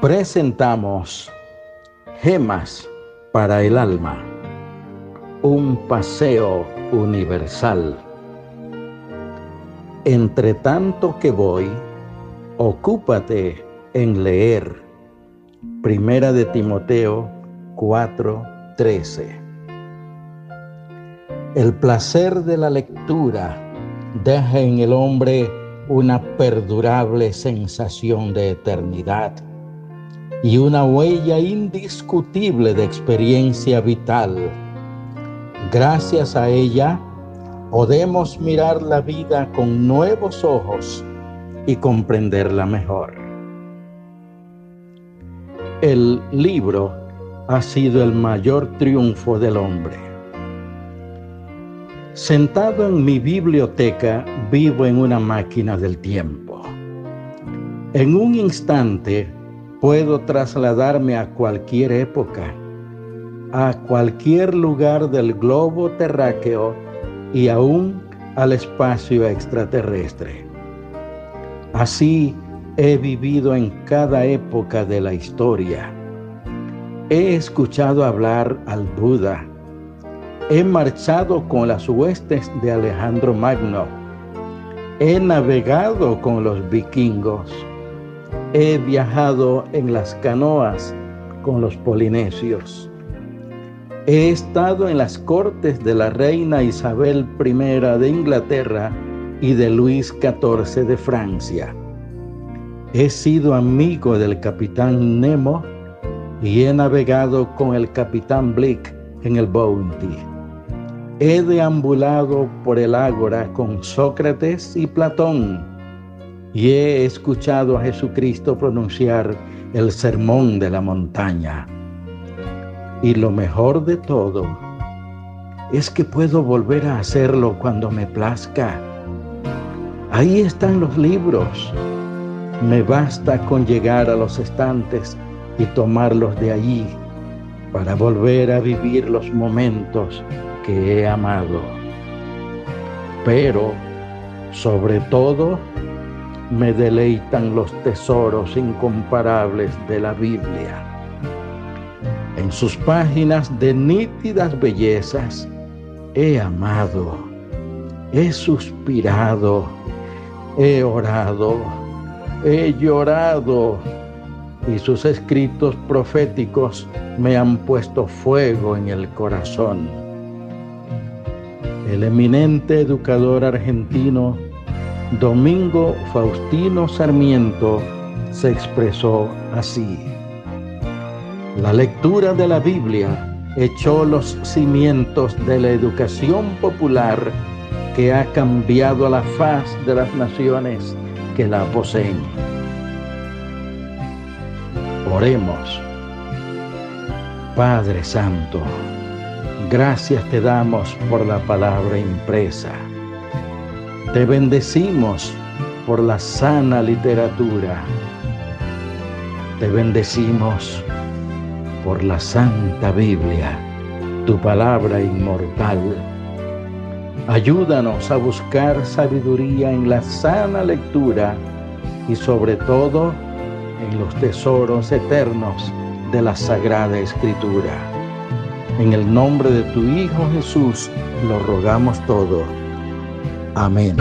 presentamos Gemas para el Alma, un paseo universal. Entre tanto que voy, ocúpate en leer. Primera de Timoteo 4:13. El placer de la lectura deja en el hombre una perdurable sensación de eternidad y una huella indiscutible de experiencia vital. Gracias a ella podemos mirar la vida con nuevos ojos y comprenderla mejor. El libro ha sido el mayor triunfo del hombre. Sentado en mi biblioteca vivo en una máquina del tiempo. En un instante Puedo trasladarme a cualquier época, a cualquier lugar del globo terráqueo y aún al espacio extraterrestre. Así he vivido en cada época de la historia. He escuchado hablar al Buda. He marchado con las huestes de Alejandro Magno. He navegado con los vikingos He viajado en las canoas con los polinesios. He estado en las cortes de la reina Isabel I de Inglaterra y de Luis XIV de Francia. He sido amigo del capitán Nemo y he navegado con el capitán Blick en el Bounty. He deambulado por el ágora con Sócrates y Platón y he escuchado a Jesucristo pronunciar el sermón de la montaña. Y lo mejor de todo es que puedo volver a hacerlo cuando me plazca. Ahí están los libros. Me basta con llegar a los estantes y tomarlos de allí para volver a vivir los momentos que he amado. Pero, sobre todo, me deleitan los tesoros incomparables de la Biblia. En sus páginas de nítidas bellezas he amado, he suspirado, he orado, he llorado y sus escritos proféticos me han puesto fuego en el corazón. El eminente educador argentino Domingo Faustino Sarmiento se expresó así. La lectura de la Biblia echó los cimientos de la educación popular que ha cambiado la faz de las naciones que la poseen. Oremos. Padre Santo, gracias te damos por la palabra impresa te bendecimos por la sana literatura. Te bendecimos por la Santa Biblia, tu palabra inmortal. Ayúdanos a buscar sabiduría en la sana lectura y sobre todo en los tesoros eternos de la Sagrada Escritura. En el nombre de tu Hijo Jesús lo rogamos todo. Amén.